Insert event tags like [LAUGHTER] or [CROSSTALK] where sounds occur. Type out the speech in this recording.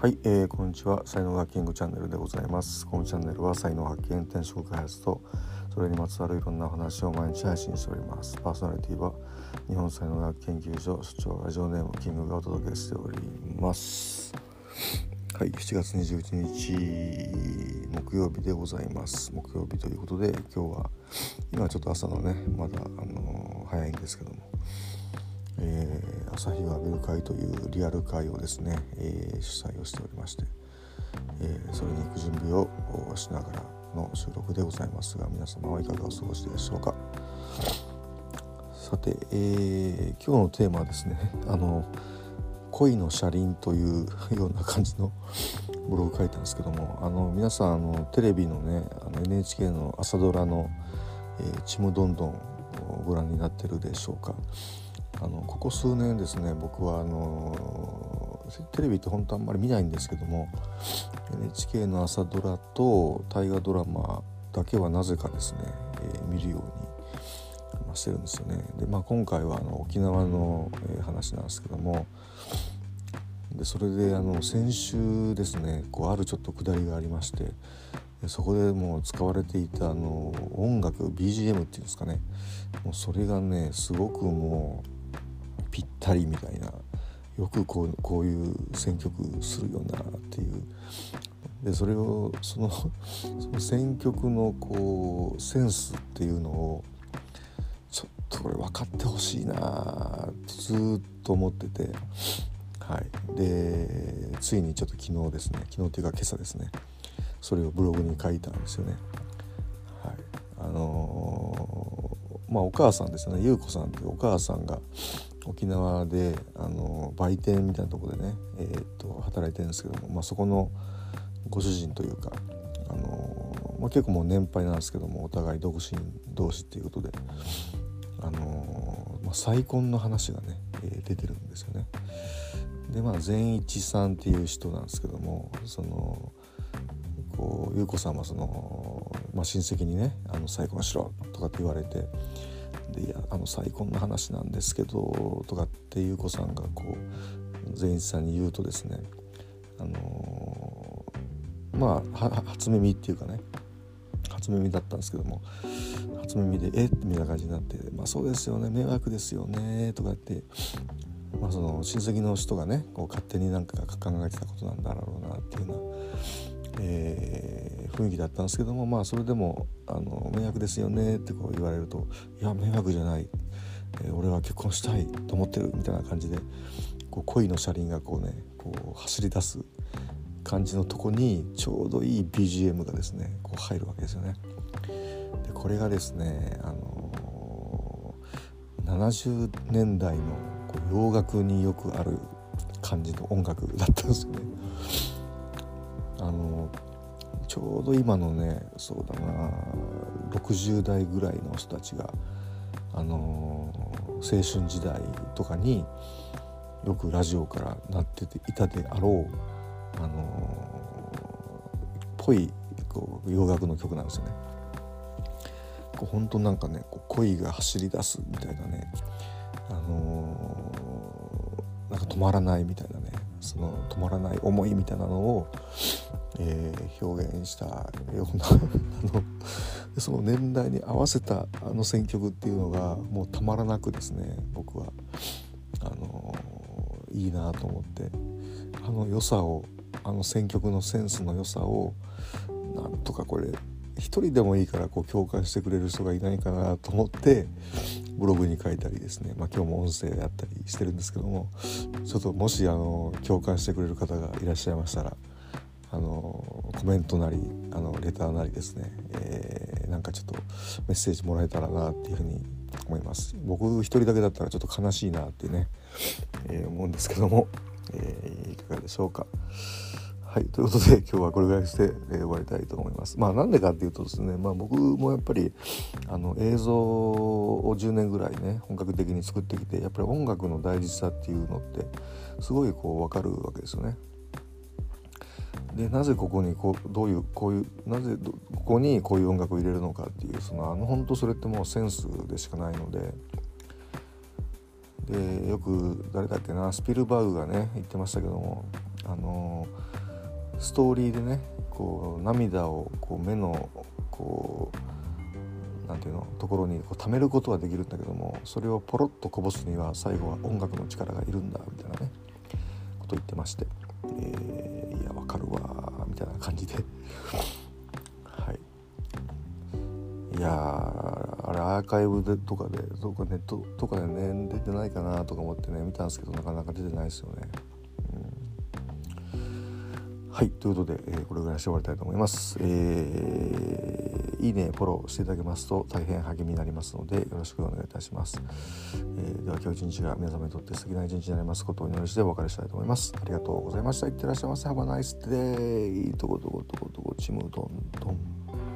はい、えー、こんにちは。才能ハッキングチャンネルでございます。このチャンネルは才能発見転職開発とそれにまつわるいろんな話を毎日配信しております。パーソナリティは日本才能学研究所所長ラジオネームキングがお届けしております。はい7月21日木曜日でございます。木曜日ということで今日は今ちょっと朝のねまだあのー、早いんですけども。えー、朝日を浴びる会というリアル会をですね、えー、主催をしておりまして、えー、それに行く準備をしながらの収録でございますが皆様はいかがお過ごしでしょうか。さて、えー、今日のテーマはですねあの恋の車輪というような感じのブログ書いたんですけどもあの皆さんあのテレビのねあの NHK の朝ドラの「えー、ちむどんどん」ご覧になってるでしょうか。あのここ数年ですね僕はあのテレビって本当あんまり見ないんですけども NHK の朝ドラと大河ドラマだけはなぜかですね、えー、見るようにしてるんですよね。でまあ今回はあの沖縄の、え、話なんですけどもでそれであの先週ですねこうあるちょっと下りがありましてそこでもう使われていたあの音楽 BGM っていうんですかね。もうそれがねすごくもうぴったりみたいなよくこうこういう選曲するよなっていう。でそれをその [LAUGHS] その選曲のこうセンスっていうのをちょっとこれ分かってほしいなってずっと思ってて。はい。でついにちょっと昨日ですね。昨日っていうか今朝ですね。それをブログに書いたんですよね。はい。あのー、まあお母さんですよね。優子さんっていうお母さんが沖縄であの売店みたいなとこでね、えー、っと働いてるんですけども、まあ、そこのご主人というか、あのまあ、結構もう年配なんですけどもお互い独身同士っていうことで、あのまあ、再婚の話がね、えー、出てるんですよね。でまあ善一さんっていう人なんですけどもそのこう優子さんはその、まあ、親戚にねあの再婚しろとかって言われて。でいやあの再婚の話なんですけどとかって優子さんがこう善一さんに言うとですねあの、まあ初耳っていうかね初耳だったんですけども初耳で「え？っ?」みたいな感じになって「まあそうですよね迷惑ですよね」とかって、まあ、その親戚の人がねこう勝手になんか考えてたことなんだろうなっていうような、えー雰囲気だったんですけどもまあそれでもあの迷惑ですよねってこう言われるといや迷惑じゃない、えー、俺は結婚したいと思ってるみたいな感じでこう恋の車輪がこうねこう走り出す感じのとこにちょうどいい BGM がですねこう入るわけですよね。でこれがですねあのー、70年代のこう洋楽によくある感じの音楽だったんですよね。ちょうど今のねそうだな60代ぐらいの人たちがあのー、青春時代とかによくラジオから鳴ってていたであろうあのー、ぽいこう洋楽の曲なんですよね。こう本当なんかねこう恋が走り出すみたいなねあのー、なんか止まらないみたいなねその止まらない思いみたいなのをえー、表現したような [LAUGHS] あのその年代に合わせたあの選曲っていうのがもうたまらなくですね僕はあのいいなと思ってあの良さをあの選曲のセンスの良さをなんとかこれ一人でもいいからこう共感してくれる人がいないかなと思ってブログに書いたりですね、まあ、今日も音声やったりしてるんですけどもちょっともしあの共感してくれる方がいらっしゃいましたらあのコメントなりあのレターなりですね、えー、なんかちょっとメッセージもらえたらなっていうふうに思います。僕一人だけだったらちょっと悲しいなってね、えー、思うんですけども、えー、いかがでしょうか。はいということで今日はこれぐらいして、えー、終わりたいと思います。まあなんでかっていうとですねまあ僕もやっぱりあの映像を10年ぐらいね本格的に作ってきてやっぱり音楽の大事さっていうのってすごいこう分かるわけですよね。でなぜここにこうどういうこういうなぜここにこういう音楽を入れるのかっていうそのあの本当それってもうセンスでしかないので。でよく誰だっけなスピルバーグがね言ってましたけどもあのストーリーでねこう涙をこう目のこうなんていうのところにこう溜めることはできるんだけどもそれをポロッとこぼすには最後は音楽の力がいるんだみたいなねこと言ってまして、えー、いやわかるわみたいな感じで [LAUGHS] はいいやあれアーカイブでとかでどかネットとかでね出てないかなとか思ってね見たんですけどなかなか出てないですよね。はい、ということで、えー、これぐらいして終わりたいと思います。えー、いいね、フォローしていただけますと大変励みになりますので、よろしくお願いいたします。えー、では今日一日が皆様にとって素敵な一日になりますことをお祈りしてお別れしたいと思います。ありがとうございました。いってらっしゃいませ。Have a nice day. とことことことこちむどんどん。